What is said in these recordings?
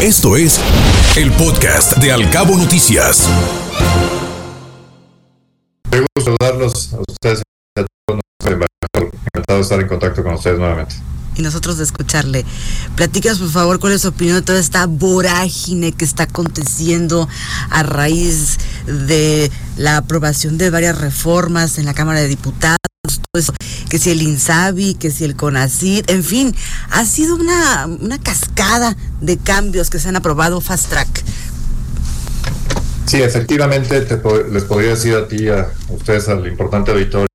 Esto es el podcast de Alcabo Noticias. Me gusta saludarlos a ustedes. Encantado de estar en contacto con ustedes nuevamente. Y nosotros de escucharle. Platicas, por favor, cuál es su opinión de toda esta vorágine que está aconteciendo a raíz de la aprobación de varias reformas en la Cámara de Diputados, todo eso, que si el INSABI, que si el CONACID, en fin, ha sido una, una cascada de cambios que se han aprobado fast track. Sí, efectivamente, te les podría decir a ti, a ustedes, al importante auditorio,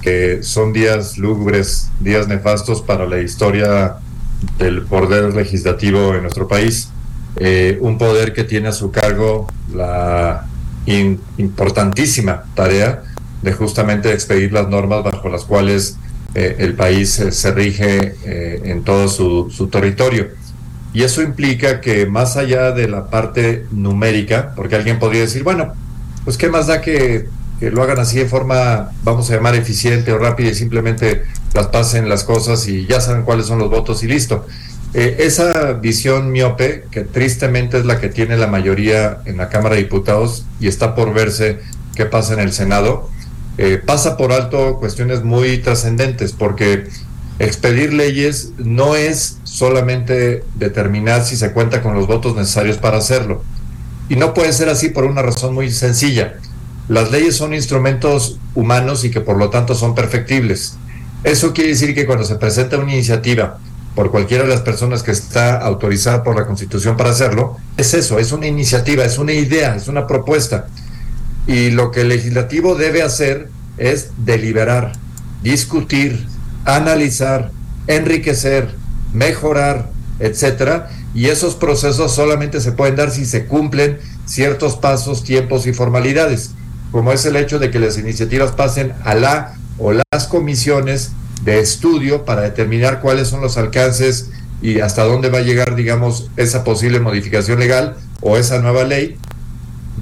que son días lúgubres, días nefastos para la historia del poder legislativo en nuestro país. Eh, un poder que tiene a su cargo la in- importantísima tarea de justamente expedir las normas bajo las cuales eh, el país eh, se rige eh, en todo su, su territorio. Y eso implica que más allá de la parte numérica, porque alguien podría decir, bueno, pues qué más da que, que lo hagan así de forma, vamos a llamar eficiente o rápida y simplemente las pasen las cosas y ya saben cuáles son los votos y listo. Eh, esa visión miope, que tristemente es la que tiene la mayoría en la Cámara de Diputados y está por verse qué pasa en el Senado, eh, pasa por alto cuestiones muy trascendentes, porque expedir leyes no es solamente determinar si se cuenta con los votos necesarios para hacerlo. Y no puede ser así por una razón muy sencilla. Las leyes son instrumentos humanos y que por lo tanto son perfectibles. Eso quiere decir que cuando se presenta una iniciativa por cualquiera de las personas que está autorizada por la Constitución para hacerlo, es eso, es una iniciativa, es una idea, es una propuesta. Y lo que el legislativo debe hacer es deliberar, discutir, analizar, enriquecer, mejorar, etcétera. Y esos procesos solamente se pueden dar si se cumplen ciertos pasos, tiempos y formalidades, como es el hecho de que las iniciativas pasen a la o las comisiones de estudio para determinar cuáles son los alcances y hasta dónde va a llegar, digamos, esa posible modificación legal o esa nueva ley.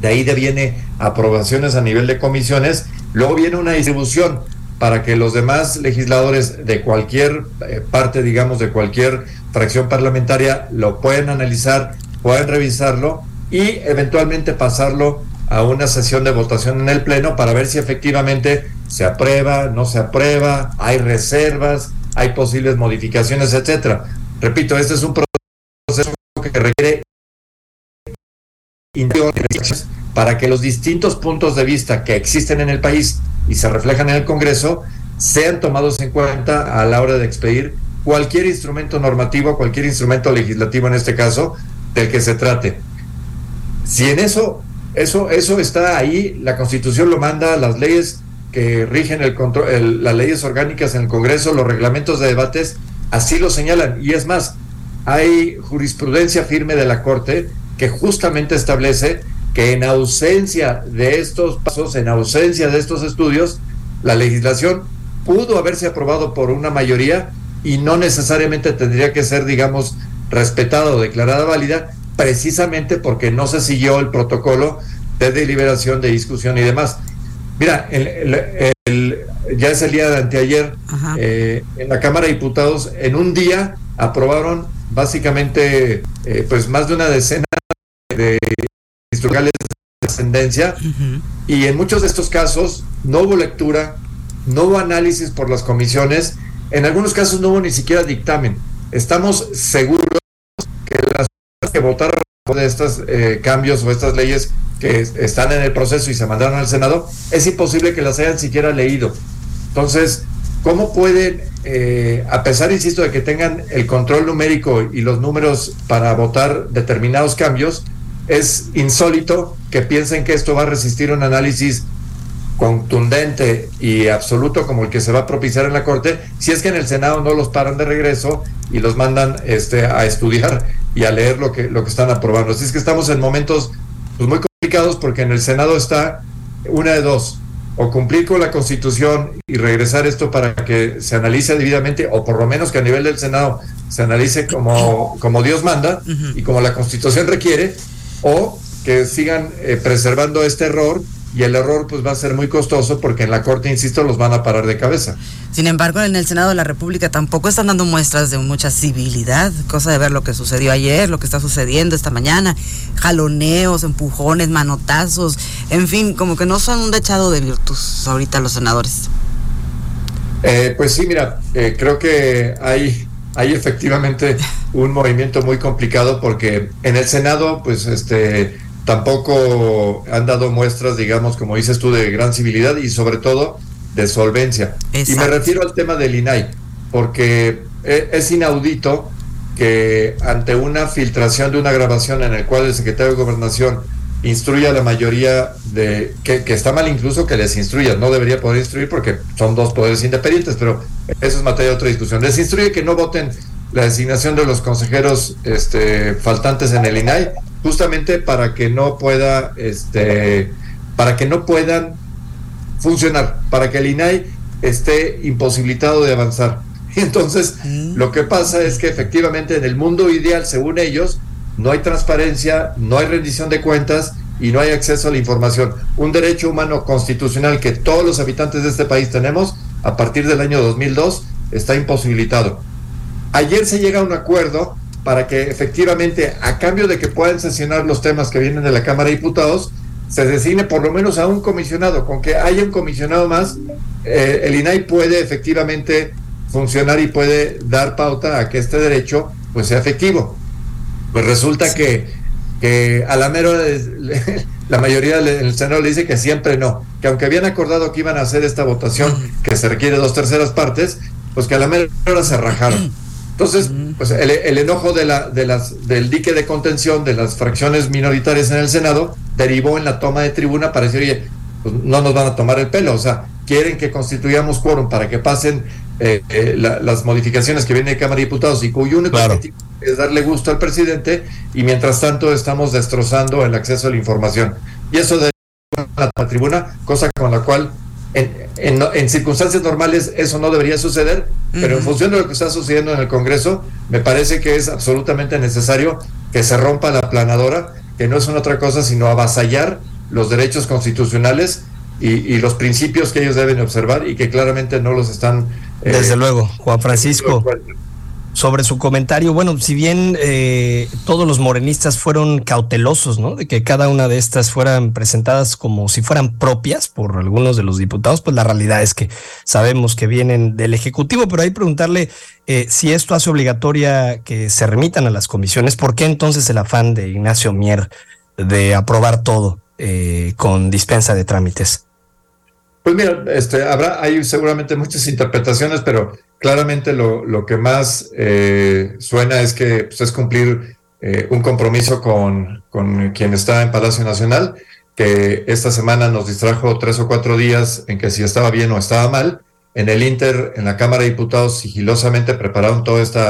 De ahí viene aprobaciones a nivel de comisiones, luego viene una distribución para que los demás legisladores de cualquier eh, parte, digamos, de cualquier fracción parlamentaria lo puedan analizar, puedan revisarlo y eventualmente pasarlo a una sesión de votación en el Pleno para ver si efectivamente se aprueba, no se aprueba, hay reservas, hay posibles modificaciones, etcétera. Repito, este es un proceso que requiere para que los distintos puntos de vista que existen en el país y se reflejan en el Congreso sean tomados en cuenta a la hora de expedir cualquier instrumento normativo, cualquier instrumento legislativo en este caso, del que se trate. Si en eso, eso, eso está ahí, la Constitución lo manda, las leyes que rigen el control, el, las leyes orgánicas en el Congreso, los reglamentos de debates, así lo señalan. Y es más, hay jurisprudencia firme de la Corte que justamente establece que en ausencia de estos pasos, en ausencia de estos estudios, la legislación pudo haberse aprobado por una mayoría y no necesariamente tendría que ser, digamos, respetada o declarada válida, precisamente porque no se siguió el protocolo de deliberación, de discusión y demás. Mira, el, el, el, ya es el día de anteayer, eh, en la Cámara de Diputados, en un día aprobaron básicamente eh, pues más de una decena de instrumentales de ascendencia uh -huh. y en muchos de estos casos no hubo lectura, no hubo análisis por las comisiones, en algunos casos no hubo ni siquiera dictamen. Estamos seguros que las que votaron de estos eh, cambios o estas leyes que están en el proceso y se mandaron al Senado, es imposible que las hayan siquiera leído. Entonces, ¿cómo pueden, eh, a pesar, insisto, de que tengan el control numérico y los números para votar determinados cambios, es insólito que piensen que esto va a resistir un análisis contundente y absoluto como el que se va a propiciar en la Corte, si es que en el Senado no los paran de regreso y los mandan este, a estudiar y a leer lo que, lo que están aprobando. Así es que estamos en momentos pues, muy complicados porque en el Senado está una de dos, o cumplir con la Constitución y regresar esto para que se analice debidamente, o por lo menos que a nivel del Senado se analice como, como Dios manda y como la Constitución requiere, o que sigan eh, preservando este error y el error pues va a ser muy costoso porque en la Corte, insisto, los van a parar de cabeza. Sin embargo, en el Senado de la República tampoco están dando muestras de mucha civilidad, cosa de ver lo que sucedió ayer, lo que está sucediendo esta mañana, jaloneos, empujones, manotazos, en fin, como que no son un dechado de virtud ahorita los senadores. Eh, pues sí, mira, eh, creo que hay, hay efectivamente un movimiento muy complicado porque en el Senado, pues este tampoco han dado muestras, digamos, como dices tú, de gran civilidad y sobre todo de solvencia. Y me refiero al tema del INAI, porque e, es inaudito que ante una filtración de una grabación en el cual el secretario de Gobernación instruye a la mayoría de que, está mal incluso que les instruya, no debería poder instruir porque son dos poderes independientes, pero eso es materia de otra discusión. Les instruye que no voten la designación de los consejeros este, faltantes en el INAI justamente para que no pueda, este, para que no puedan funcionar, para que el INAI esté imposibilitado de avanzar. Entonces, mm. lo que pasa es que efectivamente en el mundo ideal, según ellos, no hay transparencia, no hay rendición de cuentas y no hay acceso a la información. Un derecho humano constitucional que todos los habitantes de este país tenemos a partir del año 2002 está imposibilitado. Ayer se llega a un acuerdo para que efectivamente, a cambio de que puedan sesionar los temas que vienen de la Cámara de Diputados, se designe por lo menos a un comisionado. Con que haya un comisionado más, eh, el INAI puede efectivamente funcionar y puede dar pauta a que este derecho pues sea efectivo. Pues resulta que, que a la mera la mayoría del Senado le dice que siempre no, que aunque habían acordado que iban a hacer esta votación que se requiere dos terceras partes, pues que a la mera hora se rajaron. Entonces, pues el, enojo de la, de las, del dique de contención de las fracciones minoritarias en el Senado derivó en la toma de tribuna para decir, oye, pues no nos van a tomar el pelo, o sea, quieren que constituyamos quórum para que pasen eh, eh, las modificaciones que vienen de Cámara de Diputados y cuyo único objetivo es darle gusto al presidente y mientras tanto estamos destrozando el acceso a la información. Y eso de la tribuna, cosa con la cual en, circunstancias normales eso no debería suceder, pero en función de lo que está sucediendo en el Congreso, me parece que es absolutamente necesario que se rompa la planadora, que no es una otra cosa sino avasallar los derechos constitucionales y, los principios que ellos deben observar y que claramente no los están... Eh, Desde luego, Juan Francisco sobre su comentario. Bueno, si bien eh, todos los morenistas fueron cautelosos, ¿no? De que cada una de estas fueran presentadas como si fueran propias por algunos de los diputados, pues la realidad es que sabemos que vienen del Ejecutivo, pero hay preguntarle eh, si esto hace obligatoria que se remitan a las comisiones, ¿por qué entonces el afán de Ignacio Mier de aprobar todo eh, con dispensa de trámites? Pues mira, este, habrá, hay seguramente muchas interpretaciones, pero claramente lo, lo que más eh, suena es que pues, es cumplir eh, un compromiso con, con, quien está en Palacio Nacional, que esta semana nos distrajo tres o cuatro días en que si estaba bien o estaba mal. En el Inter, en la Cámara de Diputados, sigilosamente prepararon todo este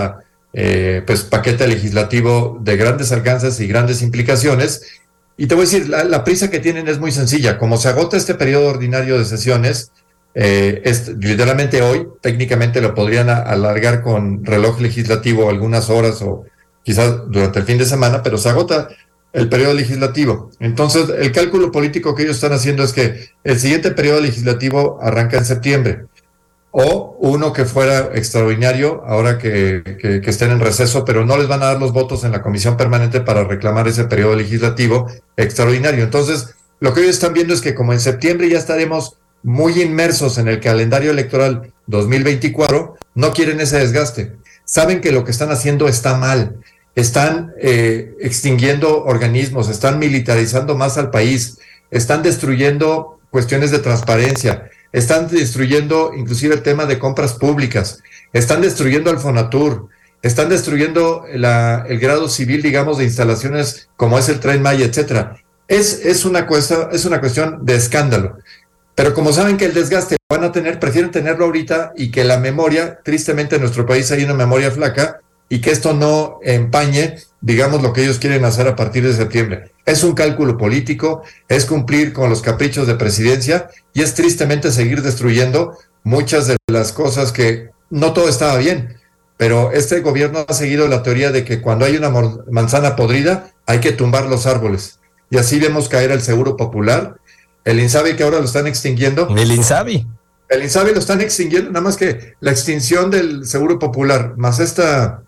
pues, paquete legislativo de grandes alcances y grandes implicaciones. Y te voy a decir, la, prisa que tienen es muy sencilla. Como se agota este periodo ordinario de sesiones, eh, es, literalmente hoy, técnicamente lo podrían alargar con reloj legislativo algunas horas o quizás durante el fin de semana, pero se agota el periodo legislativo. Entonces, el cálculo político que ellos están haciendo es que el siguiente periodo legislativo arranca en septiembre, o uno que fuera extraordinario, ahora que, estén en receso, pero no les van a dar los votos en la comisión permanente para reclamar ese periodo legislativo extraordinario. Entonces, lo que ellos están viendo es que como en septiembre ya estaremos muy inmersos en el calendario electoral 2024, no quieren ese desgaste. Saben que lo que están haciendo está mal. Están eh, extinguiendo organismos, están militarizando más al país, están destruyendo cuestiones de transparencia, están destruyendo inclusive el tema de compras públicas, están destruyendo al Fonatur, están destruyendo la, el grado civil, digamos, de instalaciones como es el Tren Maya, etcétera. Es, es, una es una cuestión de escándalo. Pero como saben que el desgaste van a tener, prefieren tenerlo ahorita y que la memoria, tristemente en nuestro país hay una memoria flaca y que esto no empañe, digamos, lo que ellos quieren hacer a partir de septiembre. Es un cálculo político, es cumplir con los caprichos de presidencia y es tristemente seguir destruyendo muchas de las cosas que no todo estaba bien. Pero este gobierno ha seguido la teoría de que cuando hay una manzana podrida hay que tumbar los árboles. Y así vemos caer el seguro popular, el INSABI que ahora lo están extinguiendo. El INSABI. El INSABI lo están extinguiendo, nada más que la extinción del Seguro Popular, más esta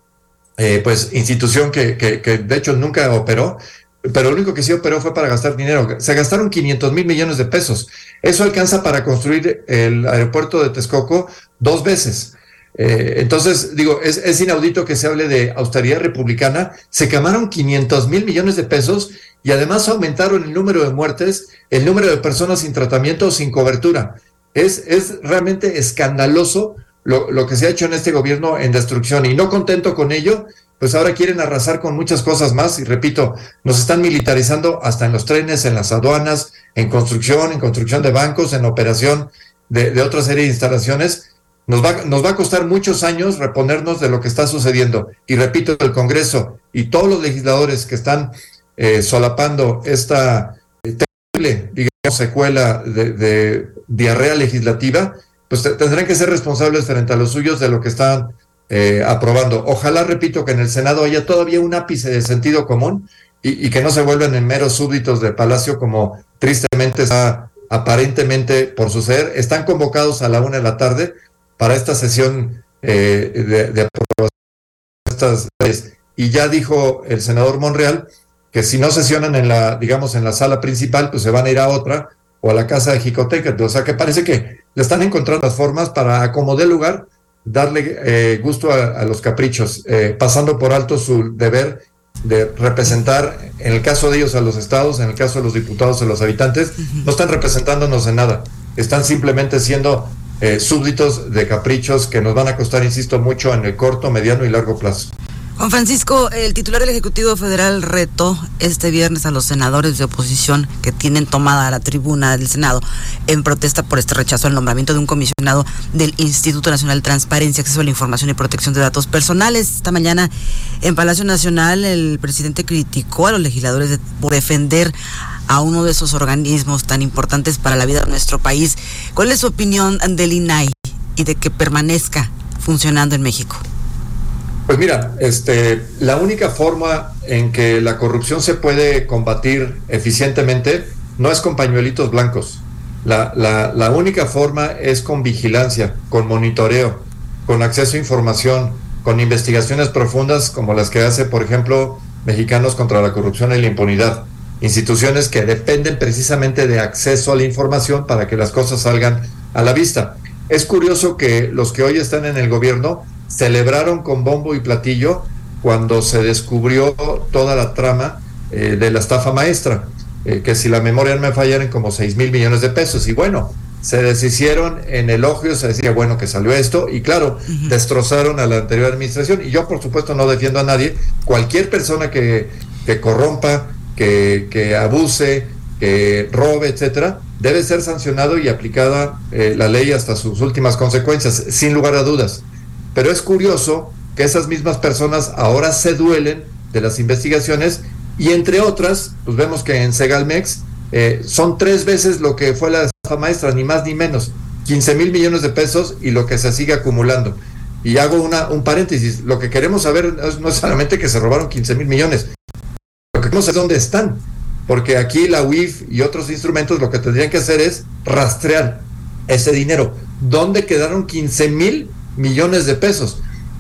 eh, pues institución que, que, que, de hecho nunca operó, pero lo único que sí operó fue para gastar dinero. Se gastaron 500 mil millones de pesos. Eso alcanza para construir el aeropuerto de Texcoco dos veces. Eh, entonces, digo, es, es, inaudito que se hable de austeridad republicana. Se quemaron 500 mil millones de pesos y además aumentaron el número de muertes, el número de personas sin tratamiento o sin cobertura. Es, es realmente escandaloso lo, lo que se ha hecho en este gobierno en destrucción y no contento con ello, pues ahora quieren arrasar con muchas cosas más y repito, nos están militarizando hasta en los trenes, en las aduanas, en construcción, en construcción de bancos, en operación de, otra serie de instalaciones. Nos va, nos va a costar muchos años reponernos de lo que está sucediendo. Y repito, el Congreso y todos los legisladores que están eh, solapando esta eh, terrible, digamos, secuela de, de, diarrea legislativa, pues tendrán que ser responsables frente a los suyos de lo que están eh, aprobando. Ojalá, repito, que en el Senado haya todavía un ápice de sentido común y, que no se vuelvan en meros súbditos de Palacio como tristemente está aparentemente por suceder. Están convocados a la una de la tarde para esta sesión eh, de, aprobación de estas. Y ya dijo el senador Monreal que si no sesionan en la, digamos, en la sala principal, pues se van a ir a otra o a la casa de Jicoteca. O sea que parece que le están encontrando las formas para acomodar lugar darle eh, gusto a, a, los caprichos, eh, pasando por alto su deber de representar, en el caso de ellos, a los estados, en el caso de los diputados, a los habitantes, uh -huh. no están representándonos en nada, están simplemente siendo eh, súbditos de caprichos que nos van a costar, insisto, mucho en el corto, mediano y largo plazo. Juan Francisco, el titular del Ejecutivo Federal retó este viernes a los senadores de oposición que tienen tomada la tribuna del Senado en protesta por este rechazo al nombramiento de un comisionado del Instituto Nacional de Transparencia, Acceso a la Información y Protección de Datos Personales. Esta mañana en Palacio Nacional el presidente criticó a los legisladores por defender a uno de esos organismos tan importantes para la vida de nuestro país. ¿Cuál es su opinión del INAI y de que permanezca funcionando en México? Pues mira, este, la única forma en que la corrupción se puede combatir eficientemente no es con pañuelitos blancos. La, la, la, única forma es con vigilancia, con monitoreo, con acceso a información, con investigaciones profundas como las que hace, por ejemplo, Mexicanos contra la Corrupción y la Impunidad. Instituciones que dependen precisamente de acceso a la información para que las cosas salgan a la vista. Es curioso que los que hoy están en el gobierno celebraron con bombo y platillo cuando se descubrió toda la trama eh, de la estafa maestra, eh, que si la memoria no me falla eran como 6 mil millones de pesos. Y bueno, se deshicieron en elogios, se decía, bueno, que salió esto, y claro, uh -huh. destrozaron a la anterior administración. Y yo, por supuesto, no defiendo a nadie. Cualquier persona que, que corrompa, que, que abuse, que robe, etcétera, debe ser sancionado y aplicada eh, la ley hasta sus últimas consecuencias, sin lugar a dudas. Pero es curioso que esas mismas personas ahora se duelen de las investigaciones y entre otras, pues vemos que en Segalmex eh, son tres veces lo que fue la estafa maestra, ni más ni menos, 15 mil millones de pesos y lo que se sigue acumulando. Y hago una, un paréntesis, lo que queremos saber no es solamente que se robaron 15 mil millones, lo que queremos saber es dónde están, porque aquí la UIF y otros instrumentos lo que tendrían que hacer es rastrear ese dinero. ¿Dónde quedaron 15 mil millones de pesos.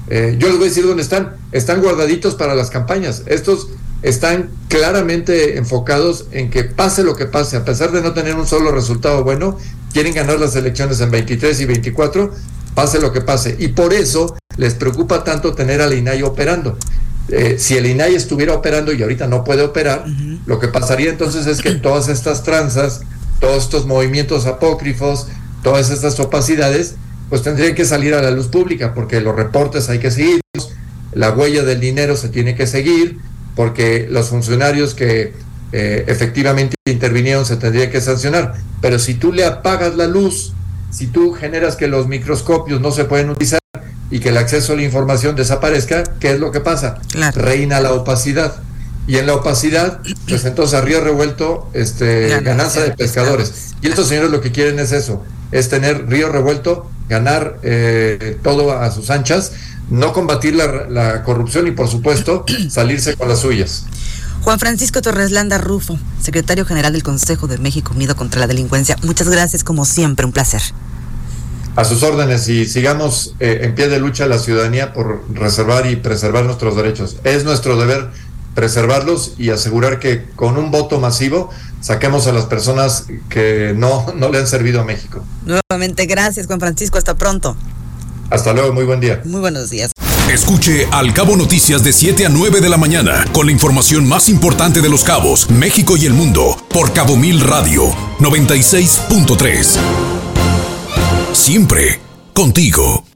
Eh, yo les voy a decir dónde están. Están guardaditos para las campañas. Estos están claramente enfocados en que pase lo que pase, a pesar de no tener un solo resultado bueno, quieren ganar las elecciones en 23 y 24, pase lo que pase. Y por eso les preocupa tanto tener al INAI operando. Eh, si el INAI estuviera operando y ahorita no puede operar, uh -huh. lo que pasaría entonces es que todas estas tranzas, todos estos movimientos apócrifos, todas estas opacidades, pues tendrían que salir a la luz pública, porque los reportes hay que seguirlos, la huella del dinero se tiene que seguir, porque los funcionarios que eh, efectivamente intervinieron se tendrían que sancionar. Pero si tú le apagas la luz, si tú generas que los microscopios no se pueden utilizar y que el acceso a la información desaparezca, ¿qué es lo que pasa? Claro. Reina la opacidad. Y en la opacidad, pues entonces a río revuelto, este, ganancia, ganancia de pescadores. Y estos señores lo que quieren es eso, es tener río revuelto, ganar eh, todo a sus anchas, no combatir la, la, corrupción y por supuesto salirse con las suyas. Juan Francisco Torres Landa Rufo, secretario general del Consejo de México Unido contra la Delincuencia. Muchas gracias, como siempre, un placer. A sus órdenes y sigamos eh, en pie de lucha la ciudadanía por reservar y preservar nuestros derechos. Es nuestro deber preservarlos y asegurar que con un voto masivo saquemos a las personas que no, no le han servido a México. Nuevamente, gracias Juan Francisco, hasta pronto. Hasta luego, muy buen día. Muy buenos días. Escuche Al Cabo Noticias de 7 a 9 de la mañana con la información más importante de los cabos, México y el mundo por Cabo Mil Radio 96.3. Siempre contigo.